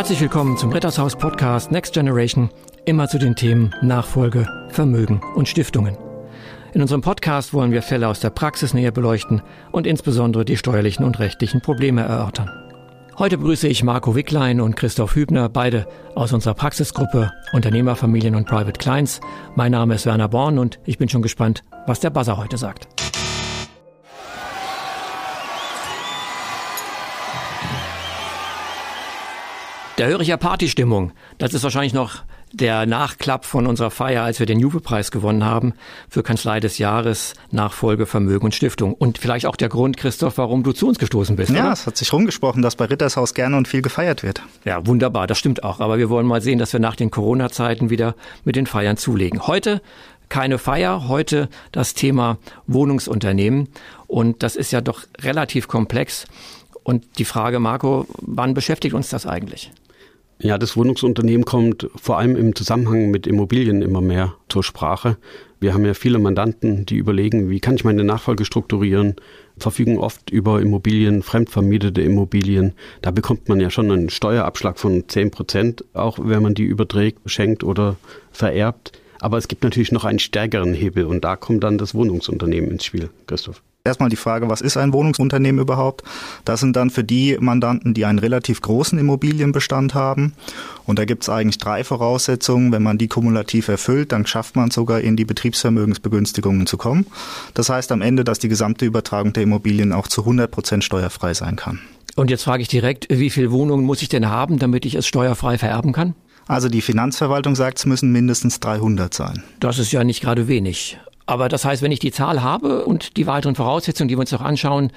Herzlich willkommen zum Rittershaus Podcast Next Generation, immer zu den Themen Nachfolge, Vermögen und Stiftungen. In unserem Podcast wollen wir Fälle aus der Praxis näher beleuchten und insbesondere die steuerlichen und rechtlichen Probleme erörtern. Heute begrüße ich Marco Wicklein und Christoph Hübner, beide aus unserer Praxisgruppe Unternehmerfamilien und Private Clients. Mein Name ist Werner Born und ich bin schon gespannt, was der Buzzer heute sagt. Da höre ich ja Partystimmung. Das ist wahrscheinlich noch der Nachklapp von unserer Feier, als wir den Juve-Preis gewonnen haben für Kanzlei des Jahres, Nachfolge, Vermögen und Stiftung. Und vielleicht auch der Grund, Christoph, warum du zu uns gestoßen bist. Ja, oder? es hat sich rumgesprochen, dass bei Rittershaus gerne und viel gefeiert wird. Ja, wunderbar, das stimmt auch. Aber wir wollen mal sehen, dass wir nach den Corona-Zeiten wieder mit den Feiern zulegen. Heute keine Feier, heute das Thema Wohnungsunternehmen. Und das ist ja doch relativ komplex. Und die Frage, Marco, wann beschäftigt uns das eigentlich? Ja, das Wohnungsunternehmen kommt vor allem im Zusammenhang mit Immobilien immer mehr zur Sprache. Wir haben ja viele Mandanten, die überlegen, wie kann ich meine Nachfolge strukturieren, verfügen oft über Immobilien, fremdvermietete Immobilien. Da bekommt man ja schon einen Steuerabschlag von 10 Prozent, auch wenn man die überträgt, schenkt oder vererbt. Aber es gibt natürlich noch einen stärkeren Hebel und da kommt dann das Wohnungsunternehmen ins Spiel, Christoph. Erstmal die Frage, was ist ein Wohnungsunternehmen überhaupt? Das sind dann für die Mandanten, die einen relativ großen Immobilienbestand haben. Und da gibt es eigentlich drei Voraussetzungen. Wenn man die kumulativ erfüllt, dann schafft man sogar in die Betriebsvermögensbegünstigungen zu kommen. Das heißt am Ende, dass die gesamte Übertragung der Immobilien auch zu 100 Prozent steuerfrei sein kann. Und jetzt frage ich direkt, wie viele Wohnungen muss ich denn haben, damit ich es steuerfrei vererben kann? Also die Finanzverwaltung sagt, es müssen mindestens 300 sein. Das ist ja nicht gerade wenig. Aber das heißt, wenn ich die Zahl habe und die weiteren Voraussetzungen, die wir uns noch anschauen,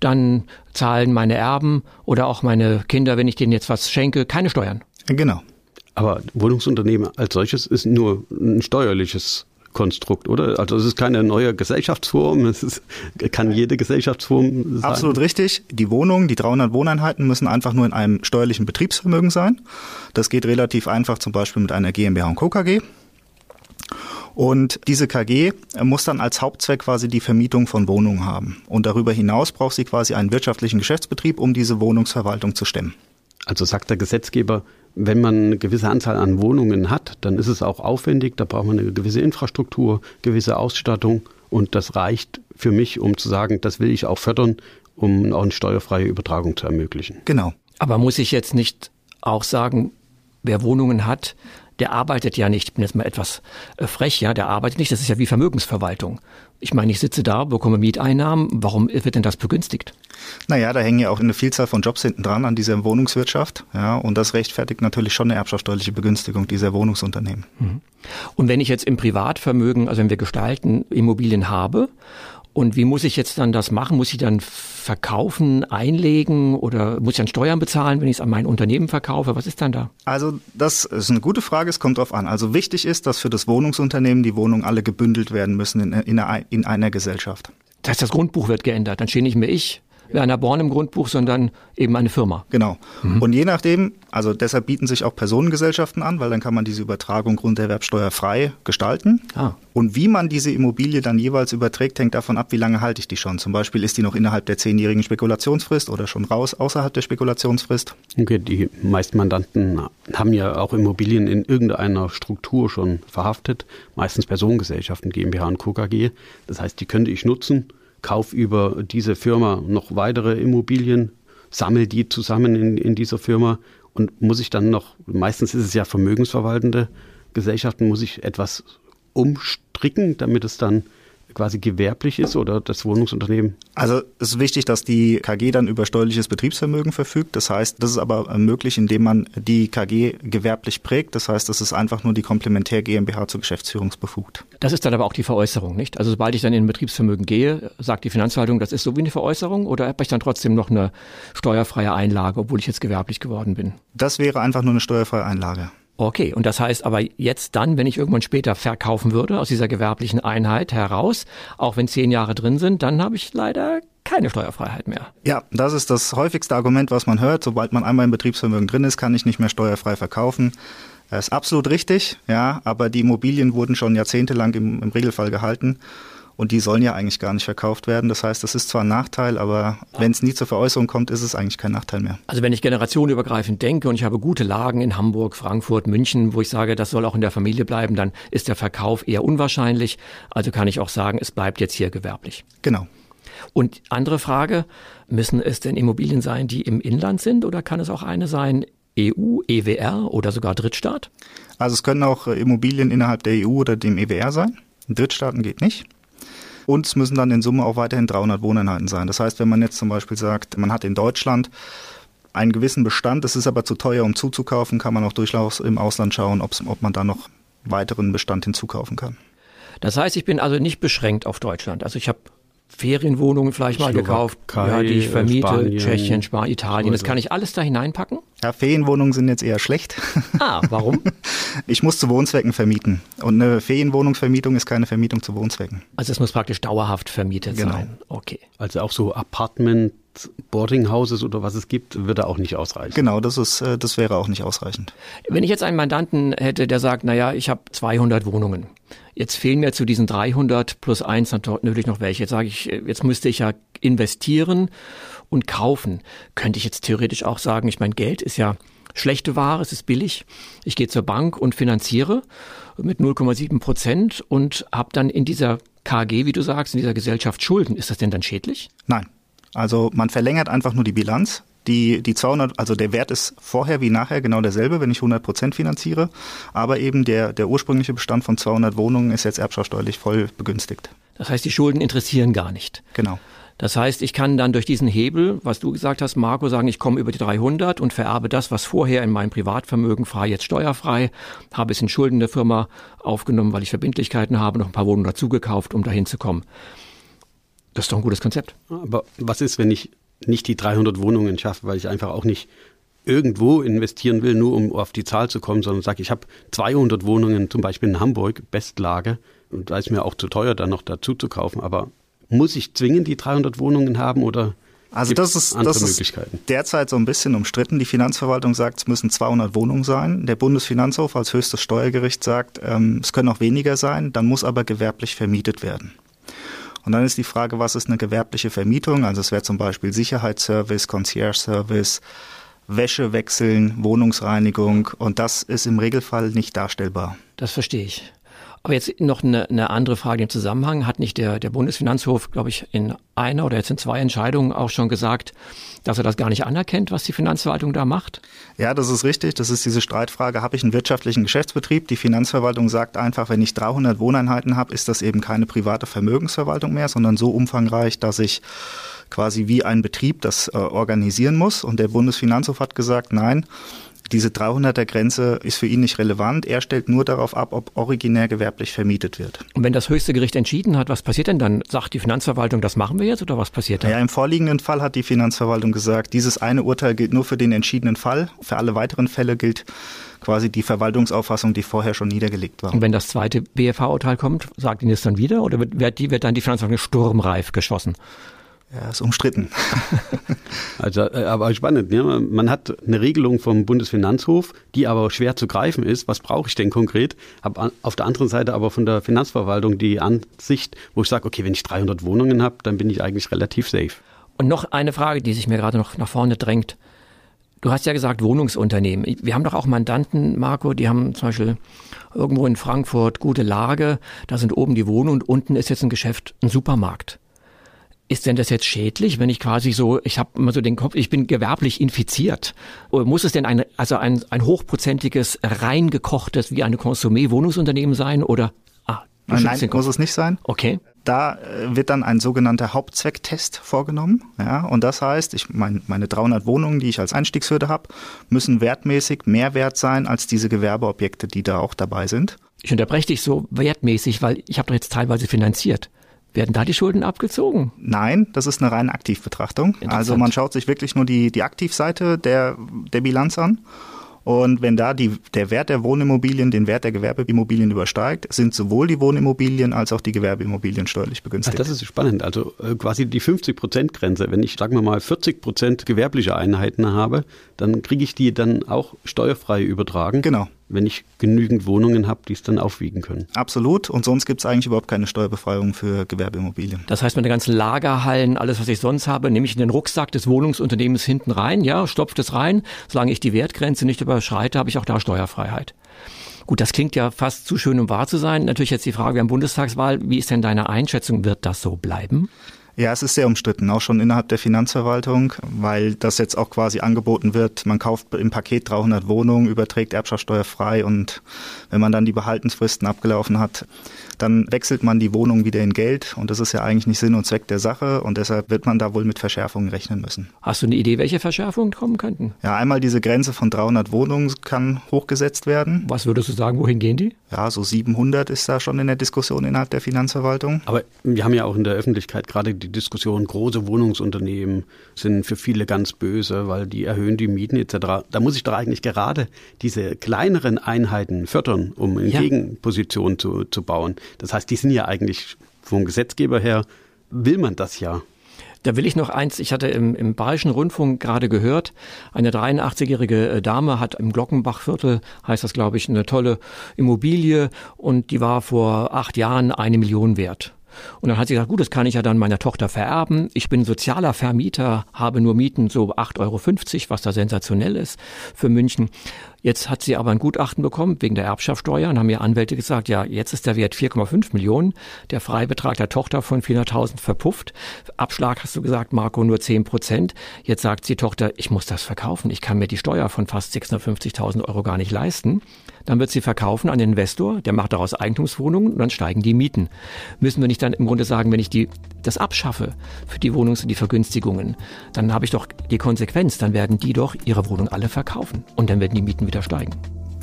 dann zahlen meine Erben oder auch meine Kinder, wenn ich denen jetzt was schenke, keine Steuern. Genau. Aber Wohnungsunternehmen als solches ist nur ein steuerliches Konstrukt, oder? Also es ist keine neue Gesellschaftsform, es ist, kann jede Gesellschaftsform sein. Absolut richtig. Die Wohnungen, die 300 Wohneinheiten müssen einfach nur in einem steuerlichen Betriebsvermögen sein. Das geht relativ einfach zum Beispiel mit einer GmbH und Co. Und diese KG muss dann als Hauptzweck quasi die Vermietung von Wohnungen haben. Und darüber hinaus braucht sie quasi einen wirtschaftlichen Geschäftsbetrieb, um diese Wohnungsverwaltung zu stemmen. Also sagt der Gesetzgeber, wenn man eine gewisse Anzahl an Wohnungen hat, dann ist es auch aufwendig, da braucht man eine gewisse Infrastruktur, gewisse Ausstattung und das reicht für mich, um zu sagen, das will ich auch fördern, um auch eine steuerfreie Übertragung zu ermöglichen. Genau. Aber muss ich jetzt nicht auch sagen, wer Wohnungen hat, der arbeitet ja nicht, ich bin jetzt mal etwas äh, frech, ja, der arbeitet nicht, das ist ja wie Vermögensverwaltung. Ich meine, ich sitze da, bekomme Mieteinnahmen, warum wird denn das begünstigt? Naja, da hängen ja auch eine Vielzahl von Jobs hinten dran an dieser Wohnungswirtschaft, ja, und das rechtfertigt natürlich schon eine erbschaftssteuerliche Begünstigung dieser Wohnungsunternehmen. Mhm. Und wenn ich jetzt im Privatvermögen, also wenn wir gestalten, Immobilien habe und wie muss ich jetzt dann das machen? Muss ich dann verkaufen, einlegen oder muss ich dann Steuern bezahlen, wenn ich es an mein Unternehmen verkaufe? Was ist dann da? Also das ist eine gute Frage, es kommt drauf an. Also wichtig ist, dass für das Wohnungsunternehmen die Wohnungen alle gebündelt werden müssen in, in, einer, in einer Gesellschaft. Das heißt, das Grundbuch wird geändert. Dann stehe nicht mehr ich Werner Born im Grundbuch, sondern eben eine Firma. Genau. Mhm. Und je nachdem, also deshalb bieten sich auch Personengesellschaften an, weil dann kann man diese Übertragung grunderwerbsteuerfrei gestalten. Ah. Und wie man diese Immobilie dann jeweils überträgt, hängt davon ab, wie lange halte ich die schon. Zum Beispiel ist die noch innerhalb der zehnjährigen Spekulationsfrist oder schon raus außerhalb der Spekulationsfrist. Okay, die meisten Mandanten haben ja auch Immobilien in irgendeiner Struktur schon verhaftet, meistens Personengesellschaften, GmbH und Co. KG. Das heißt, die könnte ich nutzen kauf über diese Firma noch weitere Immobilien, sammle die zusammen in, in dieser Firma und muss ich dann noch, meistens ist es ja vermögensverwaltende Gesellschaften, muss ich etwas umstricken, damit es dann quasi gewerblich ist oder das Wohnungsunternehmen? Also es ist wichtig, dass die KG dann über steuerliches Betriebsvermögen verfügt. Das heißt, das ist aber möglich, indem man die KG gewerblich prägt. Das heißt, das ist einfach nur die Komplementär GmbH zur Geschäftsführungsbefugt. Das ist dann aber auch die Veräußerung, nicht? Also sobald ich dann in ein Betriebsvermögen gehe, sagt die Finanzverwaltung, das ist so wie eine Veräußerung oder habe ich dann trotzdem noch eine steuerfreie Einlage, obwohl ich jetzt gewerblich geworden bin? Das wäre einfach nur eine steuerfreie Einlage. Okay, und das heißt aber jetzt dann, wenn ich irgendwann später verkaufen würde aus dieser gewerblichen Einheit heraus, auch wenn zehn Jahre drin sind, dann habe ich leider keine Steuerfreiheit mehr. Ja, das ist das häufigste Argument, was man hört. Sobald man einmal im Betriebsvermögen drin ist, kann ich nicht mehr steuerfrei verkaufen. Das ist absolut richtig, ja, aber die Immobilien wurden schon jahrzehntelang im, im Regelfall gehalten. Und die sollen ja eigentlich gar nicht verkauft werden. Das heißt, das ist zwar ein Nachteil, aber wenn es nie zur Veräußerung kommt, ist es eigentlich kein Nachteil mehr. Also wenn ich generationenübergreifend denke und ich habe gute Lagen in Hamburg, Frankfurt, München, wo ich sage, das soll auch in der Familie bleiben, dann ist der Verkauf eher unwahrscheinlich. Also kann ich auch sagen, es bleibt jetzt hier gewerblich. Genau. Und andere Frage, müssen es denn Immobilien sein, die im Inland sind oder kann es auch eine sein, EU, EWR oder sogar Drittstaat? Also es können auch äh, Immobilien innerhalb der EU oder dem EWR sein. In Drittstaaten geht nicht. Und es müssen dann in Summe auch weiterhin 300 Wohneinheiten sein. Das heißt, wenn man jetzt zum Beispiel sagt, man hat in Deutschland einen gewissen Bestand, es ist aber zu teuer, um zuzukaufen, kann man auch durchaus im Ausland schauen, ob man da noch weiteren Bestand hinzukaufen kann. Das heißt, ich bin also nicht beschränkt auf Deutschland. Also ich habe Ferienwohnungen vielleicht mal gekauft, ja, die ich vermiete, Spanien. Tschechien, Spanien, Italien. Das kann ich alles da hineinpacken? Ja, Ferienwohnungen sind jetzt eher schlecht. Ah, warum? Ich muss zu Wohnzwecken vermieten. Und eine Ferienwohnungsvermietung ist keine Vermietung zu Wohnzwecken. Also es muss praktisch dauerhaft vermietet genau. sein. Okay. Also auch so Apartment Boarding Houses oder was es gibt, würde auch nicht ausreichen. Genau, das ist, äh, das wäre auch nicht ausreichend. Wenn ich jetzt einen Mandanten hätte, der sagt, naja, ich habe 200 Wohnungen. Jetzt fehlen mir zu diesen 300 plus eins natürlich noch welche. Jetzt sage ich, äh, jetzt müsste ich ja investieren und kaufen. Könnte ich jetzt theoretisch auch sagen, ich mein Geld ist ja schlechte Ware, es ist billig. Ich gehe zur Bank und finanziere mit 0,7 Prozent und habe dann in dieser KG, wie du sagst, in dieser Gesellschaft Schulden. Ist das denn dann schädlich? Nein. Also man verlängert einfach nur die Bilanz. Die, die 200, also der Wert ist vorher wie nachher genau derselbe, wenn ich 100 Prozent finanziere. Aber eben der, der ursprüngliche Bestand von 200 Wohnungen ist jetzt erbschaftssteuerlich voll begünstigt. Das heißt, die Schulden interessieren gar nicht. Genau. Das heißt, ich kann dann durch diesen Hebel, was du gesagt hast, Marco, sagen, ich komme über die 300 und vererbe das, was vorher in meinem Privatvermögen frei, jetzt steuerfrei, habe es in Schulden der Firma aufgenommen, weil ich Verbindlichkeiten habe, noch ein paar Wohnungen dazugekauft, um dahin zu kommen. Das ist doch ein gutes Konzept. Aber was ist, wenn ich nicht die 300 Wohnungen schaffe, weil ich einfach auch nicht irgendwo investieren will, nur um auf die Zahl zu kommen, sondern sage, ich habe 200 Wohnungen, zum Beispiel in Hamburg, Bestlage, und da ist mir auch zu teuer, dann noch dazu zu kaufen. Aber muss ich zwingend die 300 Wohnungen haben oder also das ist, das ist derzeit so ein bisschen umstritten. Die Finanzverwaltung sagt, es müssen 200 Wohnungen sein. Der Bundesfinanzhof als höchstes Steuergericht sagt, ähm, es können auch weniger sein, dann muss aber gewerblich vermietet werden. Und dann ist die Frage, was ist eine gewerbliche Vermietung? Also es wäre zum Beispiel Sicherheitsservice, Concierge-Service, Wäsche wechseln, Wohnungsreinigung und das ist im Regelfall nicht darstellbar. Das verstehe ich. Aber jetzt noch eine, eine andere Frage im Zusammenhang. Hat nicht der, der Bundesfinanzhof, glaube ich, in einer oder jetzt in zwei Entscheidungen auch schon gesagt, dass er das gar nicht anerkennt, was die Finanzverwaltung da macht? Ja, das ist richtig. Das ist diese Streitfrage, habe ich einen wirtschaftlichen Geschäftsbetrieb? Die Finanzverwaltung sagt einfach, wenn ich 300 Wohneinheiten habe, ist das eben keine private Vermögensverwaltung mehr, sondern so umfangreich, dass ich quasi wie ein Betrieb das äh, organisieren muss. Und der Bundesfinanzhof hat gesagt, nein, diese 300er Grenze ist für ihn nicht relevant. Er stellt nur darauf ab, ob originär gewerblich vermietet wird. Und wenn das höchste Gericht entschieden hat, was passiert denn dann? Sagt die Finanzverwaltung, das machen wir jetzt oder was passiert dann? Ja, im vorliegenden Fall hat die Finanzverwaltung gesagt, dieses eine Urteil gilt nur für den entschiedenen Fall. Für alle weiteren Fälle gilt quasi die Verwaltungsauffassung, die vorher schon niedergelegt war. Und wenn das zweite BFH-Urteil kommt, sagt Ihnen das dann wieder oder wird, wird dann die Finanzverwaltung sturmreif geschossen? Ja, ist umstritten. Also, äh, aber spannend. Ne? Man hat eine Regelung vom Bundesfinanzhof, die aber schwer zu greifen ist. Was brauche ich denn konkret? Hab auf der anderen Seite aber von der Finanzverwaltung die Ansicht, wo ich sage, okay, wenn ich 300 Wohnungen habe, dann bin ich eigentlich relativ safe. Und noch eine Frage, die sich mir gerade noch nach vorne drängt. Du hast ja gesagt Wohnungsunternehmen. Wir haben doch auch Mandanten, Marco, die haben zum Beispiel irgendwo in Frankfurt gute Lage. Da sind oben die Wohnungen und unten ist jetzt ein Geschäft, ein Supermarkt. Ist denn das jetzt schädlich, wenn ich quasi so, ich habe immer so den Kopf, ich bin gewerblich infiziert? Oder muss es denn ein, also ein, ein hochprozentiges, rein gekochtes, wie eine Konsumé-Wohnungsunternehmen sein? Oder ah, Nein, nein muss es nicht sein. Okay. Da äh, wird dann ein sogenannter Hauptzwecktest vorgenommen. Ja, und das heißt, ich mein, meine 300 Wohnungen, die ich als Einstiegshürde habe, müssen wertmäßig mehr wert sein als diese Gewerbeobjekte, die da auch dabei sind. Ich unterbreche dich so wertmäßig, weil ich habe doch jetzt teilweise finanziert. Werden da die Schulden abgezogen? Nein, das ist eine reine Aktivbetrachtung. Also man schaut sich wirklich nur die, die Aktivseite der, der Bilanz an. Und wenn da die, der Wert der Wohnimmobilien den Wert der Gewerbeimmobilien übersteigt, sind sowohl die Wohnimmobilien als auch die Gewerbeimmobilien steuerlich begünstigt. Ach, das ist spannend. Also äh, quasi die 50-Prozent-Grenze. Wenn ich, sagen wir mal, 40 Prozent gewerbliche Einheiten habe, dann kriege ich die dann auch steuerfrei übertragen. Genau. Wenn ich genügend Wohnungen habe, die es dann aufwiegen können. Absolut. Und sonst gibt es eigentlich überhaupt keine Steuerbefreiung für Gewerbeimmobilien. Das heißt, meine ganzen Lagerhallen, alles, was ich sonst habe, nehme ich in den Rucksack des Wohnungsunternehmens hinten rein, ja, stopft es rein. Solange ich die Wertgrenze nicht überschreite, habe ich auch da Steuerfreiheit. Gut, das klingt ja fast zu schön, um wahr zu sein. Natürlich jetzt die Frage, wir haben Bundestagswahl. Wie ist denn deine Einschätzung? Wird das so bleiben? Ja, es ist sehr umstritten, auch schon innerhalb der Finanzverwaltung, weil das jetzt auch quasi angeboten wird. Man kauft im Paket 300 Wohnungen, überträgt Erbschaftssteuer frei und wenn man dann die Behaltensfristen abgelaufen hat, dann wechselt man die Wohnung wieder in Geld und das ist ja eigentlich nicht Sinn und Zweck der Sache und deshalb wird man da wohl mit Verschärfungen rechnen müssen. Hast du eine Idee, welche Verschärfungen kommen könnten? Ja, einmal diese Grenze von 300 Wohnungen kann hochgesetzt werden. Was würdest du sagen, wohin gehen die? Ja, so 700 ist da schon in der Diskussion innerhalb der Finanzverwaltung. Aber wir haben ja auch in der Öffentlichkeit gerade die Diskussion, große Wohnungsunternehmen sind für viele ganz böse, weil die erhöhen die Mieten etc. Da muss ich doch eigentlich gerade diese kleineren Einheiten fördern, um in ja. Gegenposition zu, zu bauen. Das heißt, die sind ja eigentlich vom Gesetzgeber her, will man das ja. Da will ich noch eins, ich hatte im, im Bayerischen Rundfunk gerade gehört, eine 83-jährige äh, Dame hat im Glockenbachviertel, heißt das glaube ich, eine tolle Immobilie und die war vor acht Jahren eine Million wert. Und dann hat sie gesagt, gut, das kann ich ja dann meiner Tochter vererben. Ich bin sozialer Vermieter, habe nur Mieten so 8,50 Euro, was da sensationell ist für München. Jetzt hat sie aber ein Gutachten bekommen wegen der Erbschaftssteuer und haben ihr Anwälte gesagt, ja, jetzt ist der Wert 4,5 Millionen, der Freibetrag der Tochter von 400.000 verpufft. Abschlag hast du gesagt, Marco, nur 10 Prozent. Jetzt sagt die Tochter, ich muss das verkaufen. Ich kann mir die Steuer von fast 650.000 Euro gar nicht leisten. Dann wird sie verkaufen an den Investor, der macht daraus Eigentumswohnungen und dann steigen die Mieten. Müssen wir nicht dann im Grunde sagen, wenn ich die, das abschaffe für die Wohnungs- und die Vergünstigungen, dann habe ich doch die Konsequenz, dann werden die doch ihre Wohnung alle verkaufen und dann werden die Mieten wieder steigen.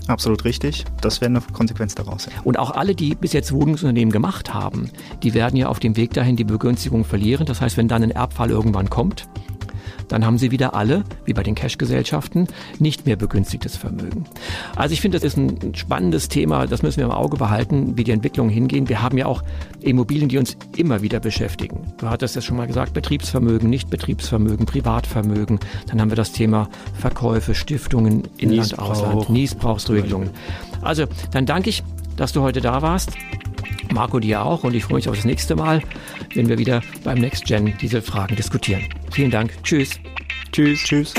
Absolut richtig. Das wäre eine Konsequenz daraus. Und auch alle, die bis jetzt Wohnungsunternehmen gemacht haben, die werden ja auf dem Weg dahin die Begünstigung verlieren. Das heißt, wenn dann ein Erbfall irgendwann kommt, dann haben sie wieder alle, wie bei den Cash-Gesellschaften, nicht mehr begünstigtes Vermögen. Also ich finde, das ist ein spannendes Thema, das müssen wir im Auge behalten, wie die Entwicklungen hingehen. Wir haben ja auch Immobilien, die uns immer wieder beschäftigen. Du hattest ja schon mal gesagt, Betriebsvermögen, Nichtbetriebsvermögen, Privatvermögen. Dann haben wir das Thema Verkäufe, Stiftungen, Inland. Ausland, Niesbrauchsregelungen. Also dann danke ich, dass du heute da warst. Marco dir auch und ich freue mich auf das nächste Mal, wenn wir wieder beim Next Gen diese Fragen diskutieren. Vielen Dank. Tschüss. Tschüss. Tschüss.